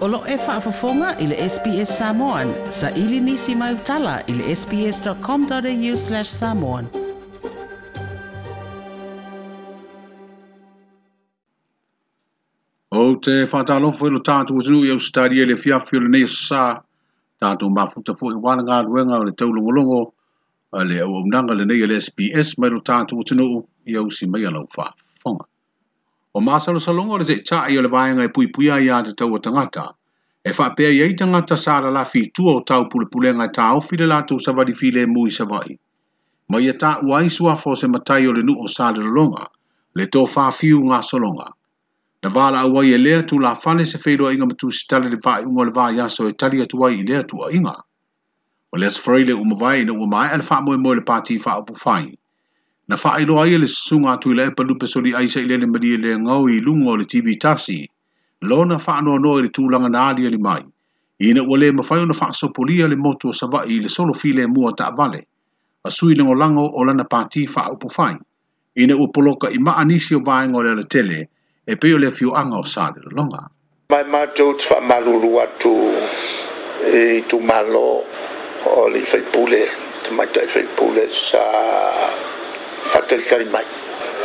Olo e whaafafonga i le SPS Samoan. Sa ili nisi mai utala i le sps.com.au slash samoan. O te whatalofo i lo tātou atunu i au stari e le fiafi o le nei sā. Tātou mafuta fo i wana ngā ruenga o le taulongolongo a le au omnanga le nei le SPS mai lo tātou atunu i au si mai alau whaafonga. O māsalo salongo le te taa i o le vāenga e pui puia i te tau o tangata. e ye tanga ta sala la tu o tau pulepulenga e fi le lātou savali file mui savai. Ma ia tā uai fo se matai o le nu o sāle longa le u nga so solonga. Na va la wa ye lea tu la whale se wheroa inga matu sitale le vai ungo le vai yaso e tali atu wa i lea tu a inga. O lea safari le umawai e na u mai ala fa mo moe le fa o upu whai. Na wha ilo ai e le sunga atu i le e palupe soli aisa i le le le ngau i lungo le TV tasi lona fa no no i tu langa na ali mai ina wale ma fa no fa so polia le moto sa va i le solo file mo ta vale a sui le ngolango o lana pati fa o pofai ina u poloka i ma anisi o vai ngole le tele e peo le fio anga o sa le longa mai ma to fa malulu atu e tu malo o le fai pule te e mai te fai pule sa fatel kari mai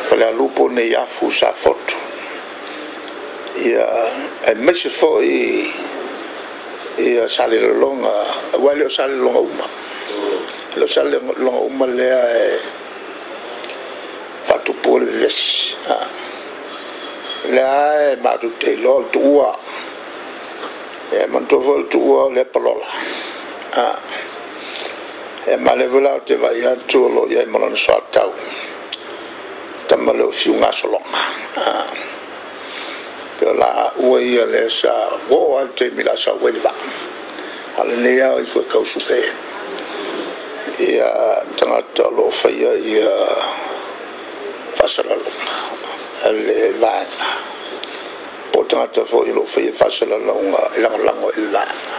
fa le lupo nei afu sa foto ia e mese foi ia sale lo longa wale o sale longa uma lo sale longa uma le a e fatu pole ves le a e matu te lo tua e manto vol tua le palola a e male vola te vai a tu lo ia e malan sa tau tamale o fiunga solonga a la ua ia le sa al te mi la sa uai le va'a alenei ao i fuekausuga e ia tagata loo faia ia faasalaloga a le vaega po tagata fo'i loo faia faasalaloga e lagolago e le vaega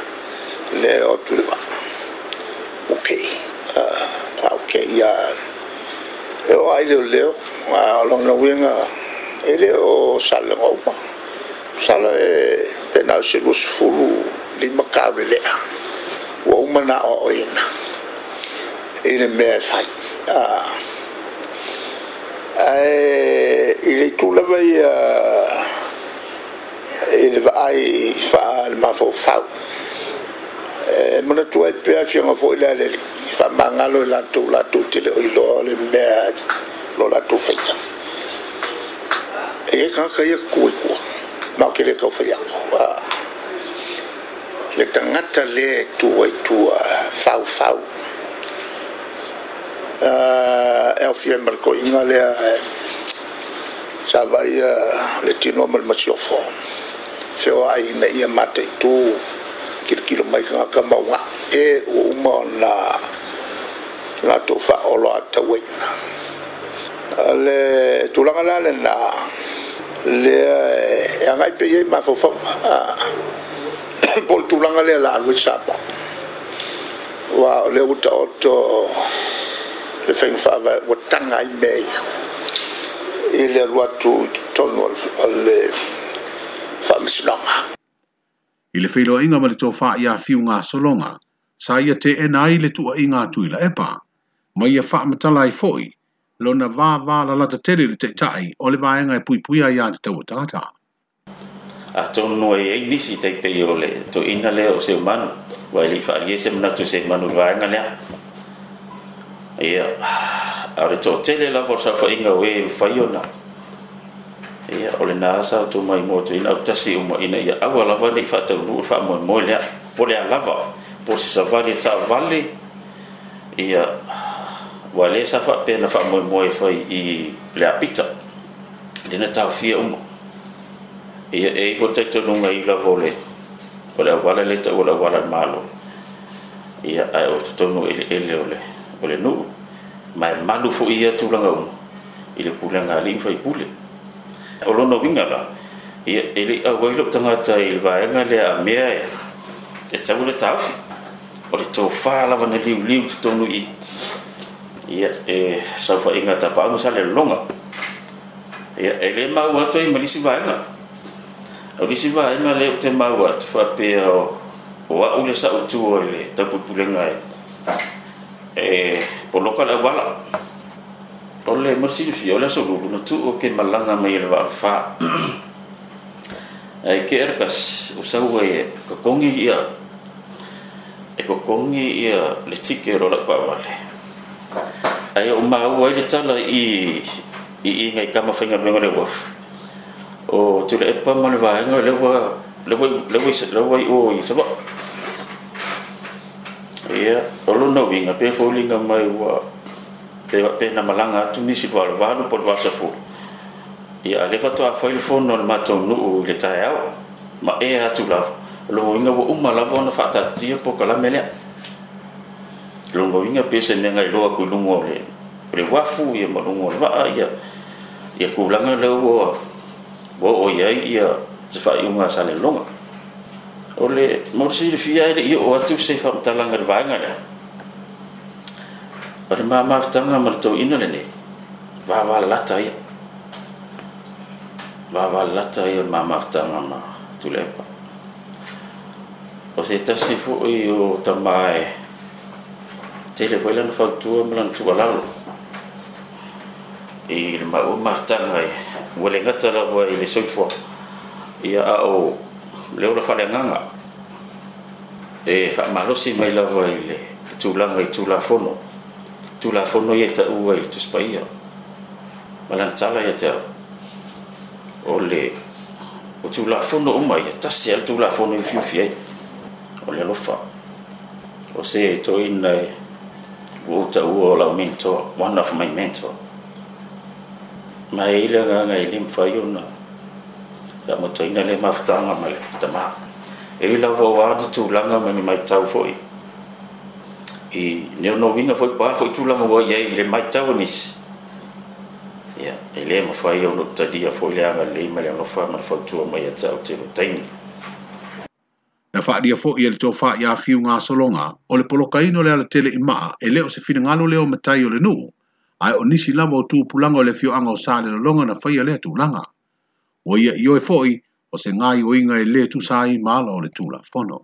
le otu le va'a okei ok ia e o ai leo a o launauiga e lē o salego uma sala e tena se lusfulu lima kawe lea ua uma na oʻoina i le mea e fai ae i le itu lava ia i le vaai faa le mafaufau e manatua ai pea fiaga foʻi le alelii faamagalo i latou latou tele o iloa le mea lo latou faia e kagaka ia kuekua ba kele ka fa ya wa le tangata le tua tua fau fau uh, e ofia malko inga lea sa vai le tino mal masiofo feo ai na ia mata i tū kirikiro mai kangaka maunga e o uma na na tō whaolo a tawaina le tūlanga lale na le e eh, agai pe iai mafaufau po le tulaga le laalu ai sapa ua o lea ua le faigafaavae fa va ai i le ile atu totonu o le faamasinoga ile le inga ma le tofāiafiu gasologa sa ia te enai le tuuaʻiga atu i la epa ma ia faamatala ai foʻi lo na va va la la te tele te tai o le vaenga pui pui ia te tau tata a to no e ni si te pe yo le to inale le o se man wa le fa ye se mna tu se man o vaenga le e a re to tele la por sa fo inga we fa yo na e o le na sa to mai mo to ina ta si mo ina ia a wa va ni fa te bu fa mo mo le po le a lava po se sa va le ta vale ia e wa sa fa pe na fa mo mo e fa i le apita le na ta fi um e e po te to nunga i la vole o le wala le te o le wala malo i a e o te to nu e, e le ole o le nu mai malu fo i a tu langa um i le pule nga li fa i pule o lo no vinga la i e le a wai lo tanga ta i va e nga le a mea e e tsa mo le ta o le to fa la vana liu liu tu to i ia e sa fo inga tapa anga sale longa ia e le mau atu i malisi vaenga a malisi vaenga le te mau atu fa pe o o a ule sa utu o le tapu pule ngai e poloka la wala o le fi o le so lulu na tu o ke malanga mai le va fa ai ke erkas o sa ua e kakongi ia e kakongi ia le tike rola kwa wale ai o mau ai le tala i i i ngai kama whainga mengo le waf o tu le epa mani vaenga le wa le wai le wai le wai o i saba ia o luna winga pe fōlinga mai wa pe wa pe na malanga tu nisi pa valu po wa safu ia le fatu a fail phone no matonu o le tai au ma e atu lava lo inga wa umma lava na fata tia po kala melea longo inga pesa nenga ngai loa ku lungo le le wafu oh ya, ya. ia ma lungo le waa ia ia ku langa le ua wa o ia ia se fa iunga sa le longa o le morsi le fia ele ia o atu se fa mtalanga le vanga le o le mama ftanga ma le tau ina le ne va va lata ia va va lata ia le mama ftanga ma tulepa o se ta fo i o tamae te foi hoile no fautua ma lana tualalo i le maua mafetaga ai e ua le gata lava i le soifua ia ao le ola faaleagaga e faamalosi mai lava i tu tulaga i tulafono tulafono ia i taua i le tusipaia ma lana tala ia te ao o le o tulafono uma ia tasi a le tulafono i le fiufi ai o le alofa o se to e o ta u o one of my mentor ma ile nga nga ile mfa yona ta mo to ina le mafta nga ma le ta ma e la vo wa du tu la mai tau foi e ne no vinga foi ba foi tu la mo wa ye ile mai tau nis ya ele mo fa yona ta dia foi le nga le ma le mo fa ma fa tu ma ya tau te lo na fa dia fo ye to fa ya fiu nga solonga o le polokaino le ala tele ima e leo se fina ngalo leo matai o le nu ai o nisi lava o tu pulanga o le fiu anga o sa le longa na fa ya le tu langa o ia i oe foi o se ngai o inga e le tu sa i maala o le tu la fono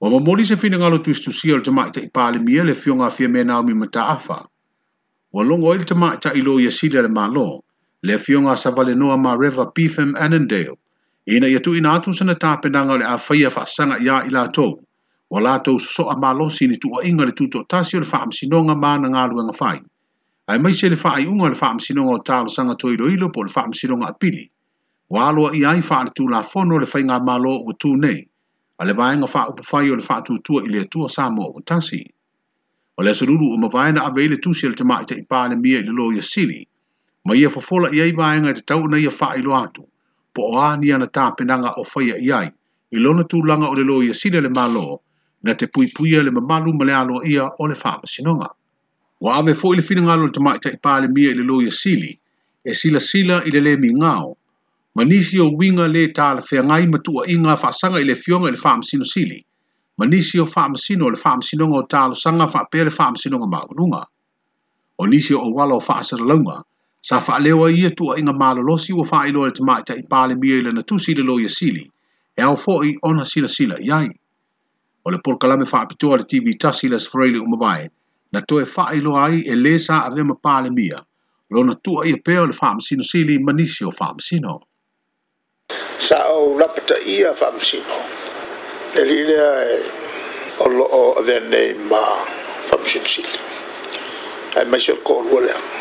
o mamori se fina ngalo tu istu sia o le tamaita i pali mia e le fiu nga fia me nao mi mata afa o longa o le tamaita i lo yasile le malo le fiu nga sa valenoa ma reva pifem anandale ina ia tu ina atu sana tāpenanga le a whaia wha sanga ia i lātou. Wa lātou so a malo sini tu inga le tuto tasi o le wha amsinonga māna ngā luenga whai. Ai mai se le wha ai unga le wha amsinonga o tālo sanga toi roilo po le wha amsinonga a pili. Wa alua i ai le tū la fono le whai ngā malo o tū nei. A le vaenga wha upu whai o le wha tūtua i le tua sā o tasi. O le asaruru o ma vaena a veile tū si le tamaita i le mia i le loia sili. Ma ia fofola i ai vaenga te tau na ia wha ilo atu. po o ania na tāpenanga o whaia i ai, i lona tūlanga o le lo ia sile le malo, na te pui puia le mamalu ma le alo ia o le sinonga. Wa ave fo le whina ngalo le tamaita i pāle mia i le lo ia sili, e sila sila i le le mi ngao, manisi o winga le tāla ngai matua inga whaasanga i le fionga i le whamasino sili, ma nisi o whamasino le sinonga o lo sanga whapea le whamasino whamasinoga maununga, o nisi o wala o whaasara launga, Sa whaalewa ia tua inga malolosi wa whaelo le tamai ta i pāle mia i lana tusi le loia sili, e au fo i ona sila sila iai. O le polkalame whaapitoa le TV tasi le sfreili umavae, na toe whaelo ai e le sa ave ma pāle mia, lona tua ia peo le whaamsino sili manisi o whaamsino. Sa au lapata ia whaamsino, le lila e o loo ne ma whaamsino sili. Ai maisio kōrua lea.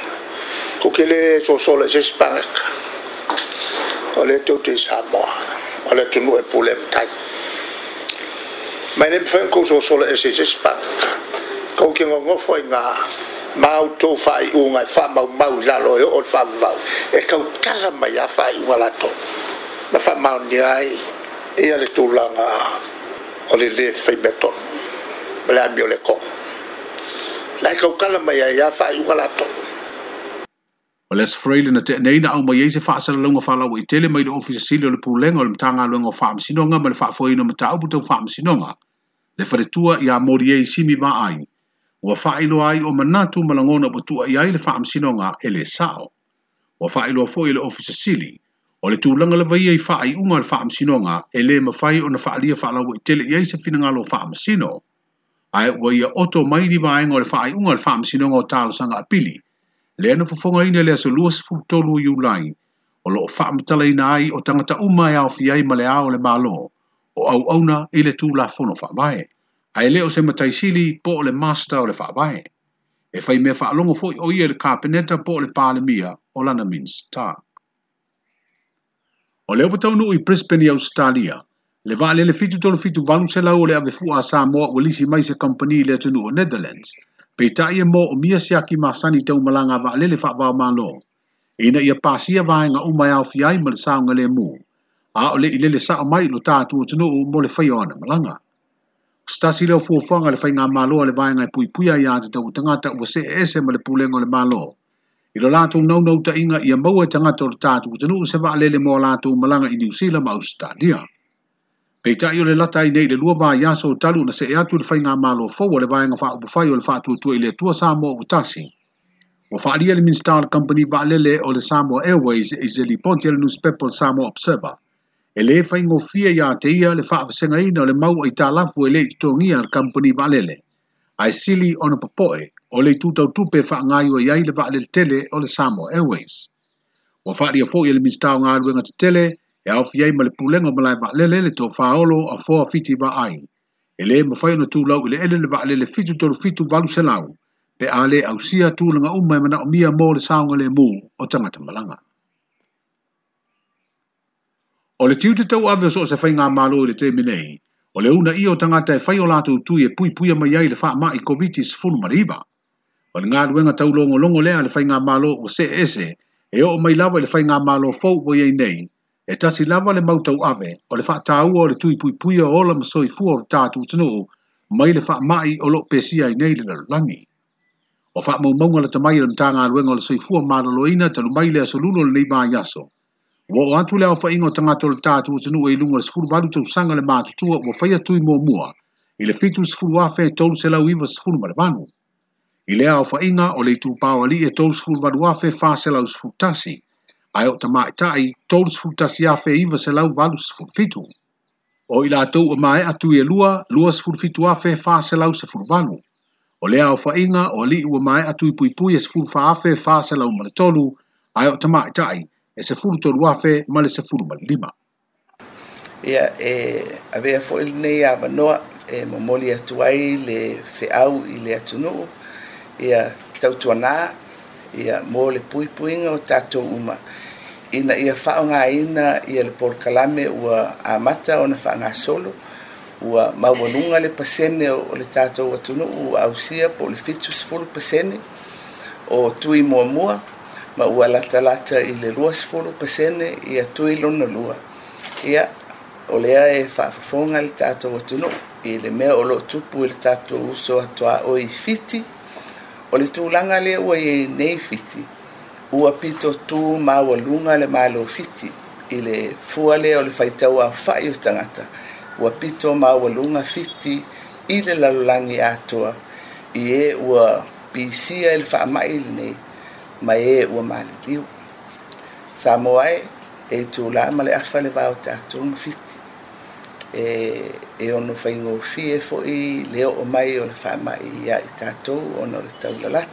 ko kele so so le se spark ole to te sabo ole to no e pole tai mene fen ko so so le e se se spark ko ke ngo e ngo foi nga mau to fai u nga fa mau mau la lo e o fa va e ka ka ma ya fai wala to ma fa mau ni ai e ale to la nga ole le fai beton ble ambio le ko la ka ka ma ya fai wala to O les freile na te nei na au mai se fa sala longa fa lau i tele mai le ofisa sili o le pulenga o le mtanga luenga o faam sinonga ma le faa foi no mta abu tau faam Le fare tua i a mori e simi ma ai. Ua faa ilo ai o manatu malangona po tua i ai le faam sinonga e le sao. Ua faa ilo a foi le ofisa sili. O le tūlanga le vaia i faa i unga le faa msinonga e le mawhai o na faa lia faa lawa i tele i eise finangalo faa msino. Ae ua ia oto mai li vaenga o le faa i unga le faa msinonga o talo sanga apili. pili le ana fofogaina le asolua iulai o loo faamatalaina ai o tagata uma e aofi ai ma le a o le mālō o auauna i le tulafono faavae ae lē o se mataisili po o le masta o le faavae e fai mea faalogo foʻi o ia le kapeneta po o le palemia o lana minsta o le upataunuu i brisbane i australia le vaalele fitu tolu fitu valu selau o le avefua a samoa ua lisi mai se kompani i le atunuu o netherlands peitaʻi e mo o mia siaki masani taumalaga avaalele faavaomālo ina ia pasia vaega uma e aofi ai ma le saoga lemu a o leʻi lele saʻo mai i lo tatou atunuu mo le faia ona malaga stasi leo fuafuaga le faiga mālo a le vaega e puipuia iā tatau tangata ua see ese ma le pulega o le mālo i lo latou naunautaʻiga ia maua e tagata o lo tatou atunuu se vaalele mo a latou malaga i niusila ma ausitalia pei taʻi o le lata ai nei le lua vaiā so talu ona seʻe atu i le faiga malo fou o le vaega faaupufai o le faatuatua i le atua sa moa ua tasi ua faaalia le minista o le kompani vaalele o le samoa airways e i se liponti a le newspepe o le samoa observer e lē faigofia iā te ia le faafesegaina o le mau aitalafu e lē itotogia le kompani vaalele ae sili ona popoʻe o le itutautupe e faagaioai ai le vaalele tele o le samoa airways ua faaalia foʻi e le minista o galuega tetele e au fiai ma le pulenga ma lai vaalele le tō whaolo a fōa fiti wa ai. E le ma whai na tūlau i e le ele le vaalele fitu tolu fitu walu selau, pe a le au sia tūlanga umma e mana o mia mō le saunga le mū o tangata malanga. O le tiu te tau ave so se whai mālo i le te minei, o le una i o tangata e whai tu lātou e pui pui mai ai le wha ma i covid sifunu mariba. O le ngā luenga tau longo longo lea le whai fainga mālo o se ese, e o mai lawa le whai ngā mālo fau o iei nei, e tasi lava le mautau ave o le whaatau o le tui pui pui o ola masoi fua o le tātu tano mai le whaamai o lo pesia i nei le lalangi. O wha mau maunga le tamai le mtanga aluenga o le soi fua maraloina tanu mai le asolulo le neiva yaso. Wa o atu le awha ingo tangato le tātu o tanu e ilunga le sifuru valu tau sanga le mātutua o whaia tui mua mua i le fitu sifuru afe e tolu se lau iwa sifuru malevanu. I le awha inga o le itu pāo ali e tolu sifuru valu afe fā e se lau sifuru tasi ai o tama i tai, tōlus futasi a fe iwa se lau valus furfitu. O i lātou o mai atu e lua, lua se furfitu a fe fā se lau se furvanu. O lea o fa inga, o li ua mai atu i pui pui e se furfa a fe fā se lau maritolu, ai o tama i tai, e se furu tolu a fe male se furu malima. Ia, e, a vea fo il nei a vanoa, e momoli atu ai le fe au i le atunu, ia tautuanaa, ia mo le puipuiga o tatou uma ina ia faaogāina ia le polokalame ua amata ona faagasolo ua maualuga le pasene o le tatou atunuu ua ausia po le fitu sefulu pasene o tui muamua ma ua latalata i le lua sefulu pasene ia tui lona lua ia o lea e faafofoga le tatou atunuu i le mea o loo tupu i le tatou uso atoaoi fiti o le tulaga lea ua iai nei fiti ua pito tu maualuga le malo fiti i le fua lea o le faitau afa'i o tagata ua pito maualuga fiti i le lalolagi atoa i ē ua pisia i le i lenei ma ē ua maliliu sa moae e ma le afa le vao tatou ma fiti e e ono faingo fie fo i le o mai o le fa mai ia i tato ono le tau la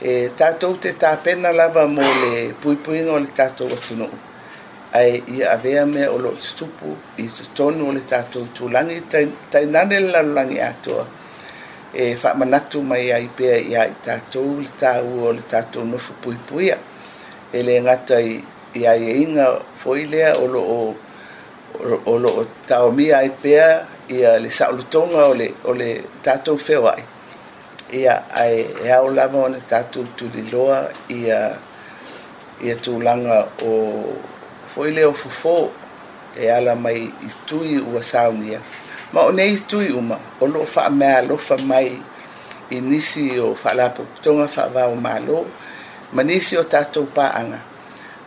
e tato te ta pena lava mo le pui pui no le tato o tuno ai i avea me o lo tupu i tonu o le tato tu langi tai nane langi atoa e fa manatu mai ai pe ia i tato le tau o le tato nofu fu pui pui e le ngata i ia e inga foilea o lo o o lo taomia ai pea ia le saʻolotoga o le o le tatou feoaʻi ia ae e ao lava ona tatou tuliloa ia ia tulaga o foi lea o fofō e ala mai i tui ua saunia ma o nei tui uma o loo faamea alofa mai i nisi o faalapopotoga faavao malo ma nisi o tatou paaga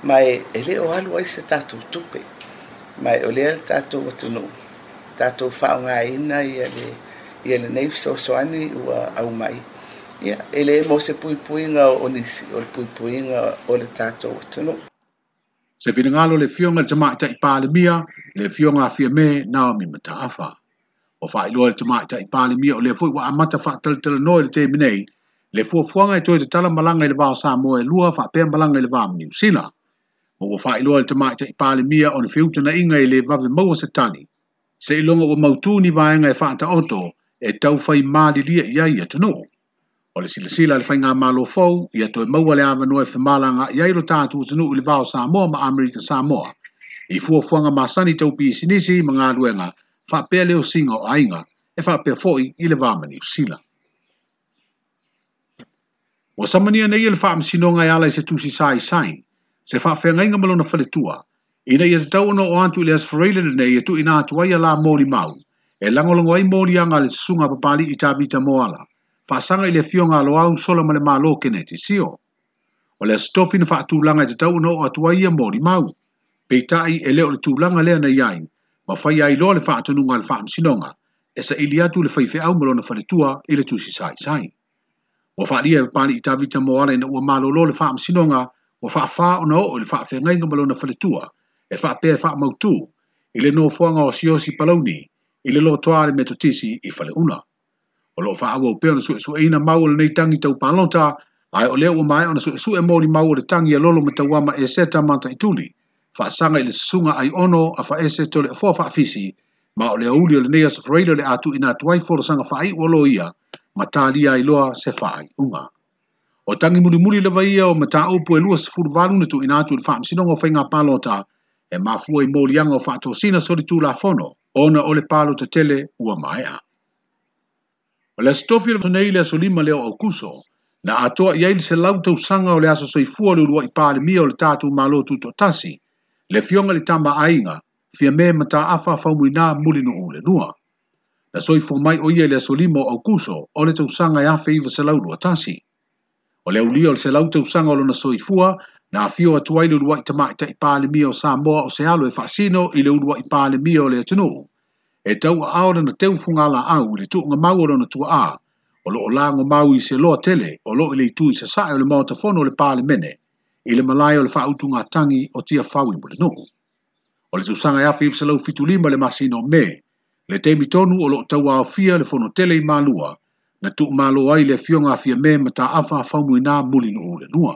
ma e, e lē o alu ai se tatou tupe mai o lea le tatou atunuu tatou faaaogāina ia le ia lenei fesoasoani ua aumai ia e lē mo se puipuiga o nisi o le puipuiga o le tatou atunuu se finagalo le fioga i le tamaʻi taʻipalemia le fioga afia me naomi mataafa o faailoa i le tamaʻi taʻipalemia o lea foʻi ua amata faataletalanoa i le teminei le fuafuaga e toe tatala malaga i le vao sa moa e lua faapea malaga i le vao ma niusila o ilo le mai te pale mia o fiuta na inga i le vave maua satani. Se ilonga o mautuni vaenga fa whaata oto e tau whai yai i ai atano. O le sila sila le whainga malo fau i ato e maua le avanoa e whamalanga i airo tātu utanu i le vao Samoa ma Amerika Samoa. I fuafuanga masani tau pi sinisi ma ngā fa whapea leo singa o ainga e fa pe foi i le vāmani sila. O samania nei e le whaam sinonga ala i se tusi sai sain. se faafeagaiga ma lona faletua ina ia tatau ona o atu i le asofaraile lenei e tuuina atu ai a la moli mau e lagolago ai moliaga a le susuga papalii tavita moala faasaga i le afioga aloau sola ma le malo kenetisio o le asitofi na faatulaga i tatau ona o atu ai ia moli mau peitaʻi e lē o le tulaga lea na ai ma fai ai loa le faatonuga a le faamasinoga e saʻili atu le faifeʻau ma lona faletua i le tusi saʻisaʻi ua faaalia e papalii tavita moala ina ua malōlō le faamasinoga o fa fa no o le fa fe ngai ngamalo na fale tua e fa pe fa mau tu i le no fuanga o sio si paloni i le lo toa le me totisi i le una o lo fa awo pe ona su su e ina mau le nei tangi tau palonta ai o le o mai ona su su e mori mau le tangi e lolo me tau ama e seta manta i fa sanga i le sunga ai ono a fa ese tole fo fa fisi ma o le auli o le neas freilo le atu ina tuai fo sanga fa ai o lo ia matalia i loa se fa ai unga o tangi mulimuli lava ia o mataupu e lua sefulu valu na tuuina atu i le faamasinoga o faiga palota e mafua i moliaga o faatosina solitulafono ona o le palo tatele ua maeʻa o le asitofi le tonei le asolima lea o aukuso na atoa i ai le selau tausaga o le aso soifua le uluaʻi palemia o le tatou malo tutoatasi le fioga le tamaaiga fia me mataafa faumuinā mulinuu le lua na soifua mai o ia i le asolima o aukuso o le tausaga e afe iva selau lua tasi o le aulia o le selautausaga o lona soifua na afio atu ai le uluai tamaʻitaʻi palemia o samoa o se alo e faasino i e le uluai palemia o le atunuu e tauaao lana teufugalaau i le tuuga mau o lona tuaā o loo lago mau i se loa tele o loo i le itu i sasaʻe o le maotafono o le palemene i le malae o le faautugatagi o tia faui mo le nuu o le tusaga e afi i faselau fitulima le masino me le temitonu o loo tauaofia le fonotele i malua na tu malo ai le fionga fia me ma afa fa mu na muli no le nua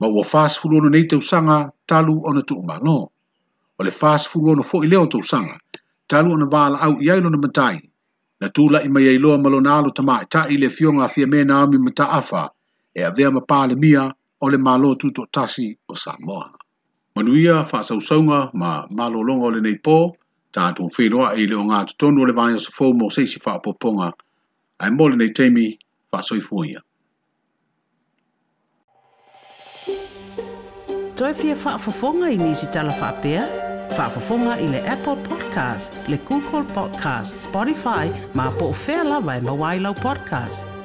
ma wa fast fulu no nei tu sanga talu ona tu malo o le fast fulu no fo ile ona tu sanga talu ona vala au ia no matai na tu la mai ye lo ma na lo ta ma ta ile fionga fia me na mi ma afa e avea ma pa le mia o malo tu to tasi o samoa manuia fa sa usanga ma malo longo le nei po ta tu fi no ai le o nga tu no le vanya so ai mole nei teimi whasoi fuia. Toi pia whaafafonga i nisi tala whapea? Whaafafonga i le Apple Podcast, le Google Podcast, Spotify, ma po o whea lawa e mawailau podcast.